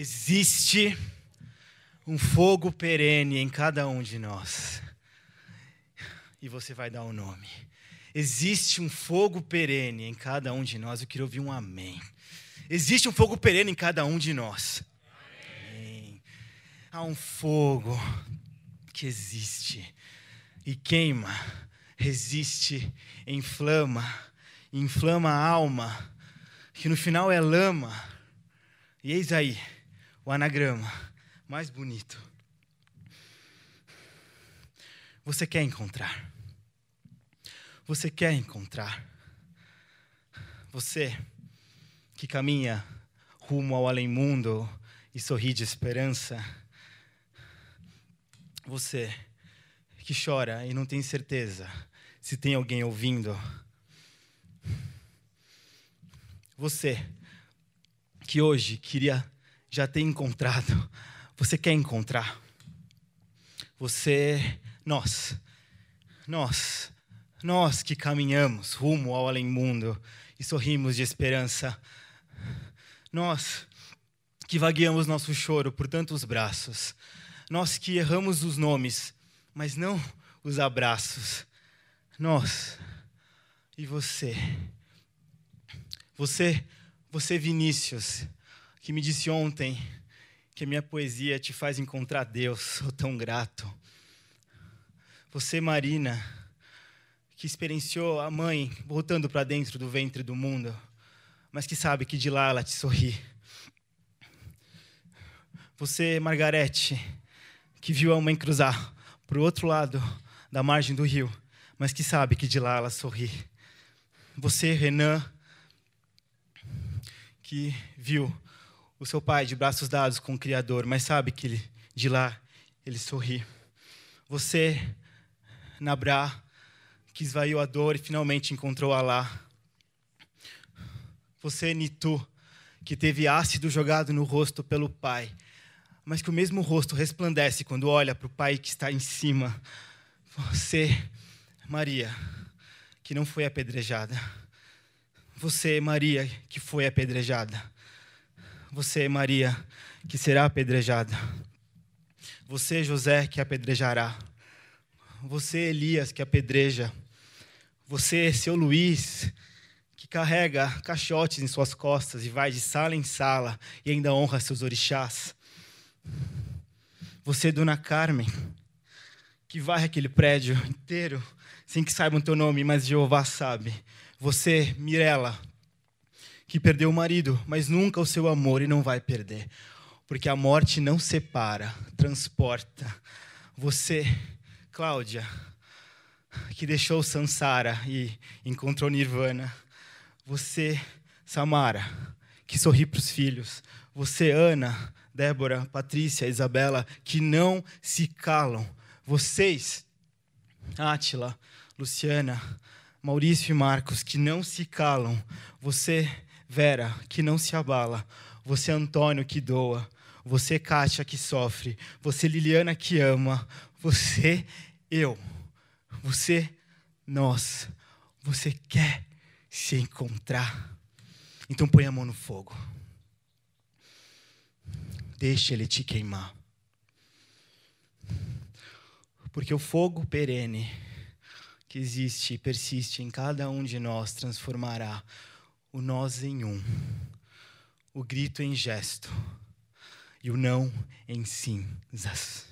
Existe um fogo perene em cada um de nós. E você vai dar o um nome. Existe um fogo perene em cada um de nós. Eu queria ouvir um amém. Existe um fogo perene em cada um de nós. Amém. Há um fogo que existe e queima, resiste, inflama, inflama a alma, que no final é lama. E eis aí o anagrama mais bonito. Você quer encontrar? Você quer encontrar? Você que caminha rumo ao além-mundo e sorri de esperança. Você que chora e não tem certeza se tem alguém ouvindo. Você que hoje queria já ter encontrado, você quer encontrar. Você, nós, nós, nós que caminhamos rumo ao além-mundo e sorrimos de esperança, nós que vagueamos nosso choro por tantos braços, nós que erramos os nomes, mas não os abraços, nós e você, você, você Vinícius, que me disse ontem que a minha poesia te faz encontrar Deus, sou tão grato. Você, Marina, que experienciou a mãe voltando para dentro do ventre do mundo, mas que sabe que de lá ela te sorri. Você, Margarete, que viu a mãe cruzar para o outro lado da margem do rio, mas que sabe que de lá ela sorri. Você, Renan, que viu o seu pai de braços dados com o Criador, mas sabe que ele, de lá ele sorri. Você, Nabrá, que esvaiu a dor e finalmente encontrou Alá. Você, Nitu, que teve ácido jogado no rosto pelo Pai, mas que o mesmo rosto resplandece quando olha para o Pai que está em cima. Você, Maria, que não foi apedrejada. Você, Maria, que foi apedrejada. Você, Maria, que será apedrejada. Você, José, que apedrejará. Você, Elias, que apedreja. Você, seu Luiz, que carrega caixotes em suas costas e vai de sala em sala e ainda honra seus orixás. Você, Dona Carmen, que varre aquele prédio inteiro sem que saibam teu nome, mas Jeová sabe. Você, Mirela, que perdeu o marido, mas nunca o seu amor e não vai perder, porque a morte não separa, transporta. Você, Cláudia, que deixou Sansara e encontrou Nirvana. Você, Samara, que sorri para os filhos. Você, Ana, Débora, Patrícia, Isabela, que não se calam. Vocês, Átila, Luciana, Maurício e Marcos, que não se calam. Você, Vera, que não se abala. Você, Antônio, que doa. Você, Kátia, que sofre. Você, Liliana, que ama. Você, eu. Você, nós. Você quer se encontrar. Então põe a mão no fogo. Deixe ele te queimar. Porque o fogo perene que existe e persiste em cada um de nós transformará o nós em um, o grito em gesto e o não em cinzas.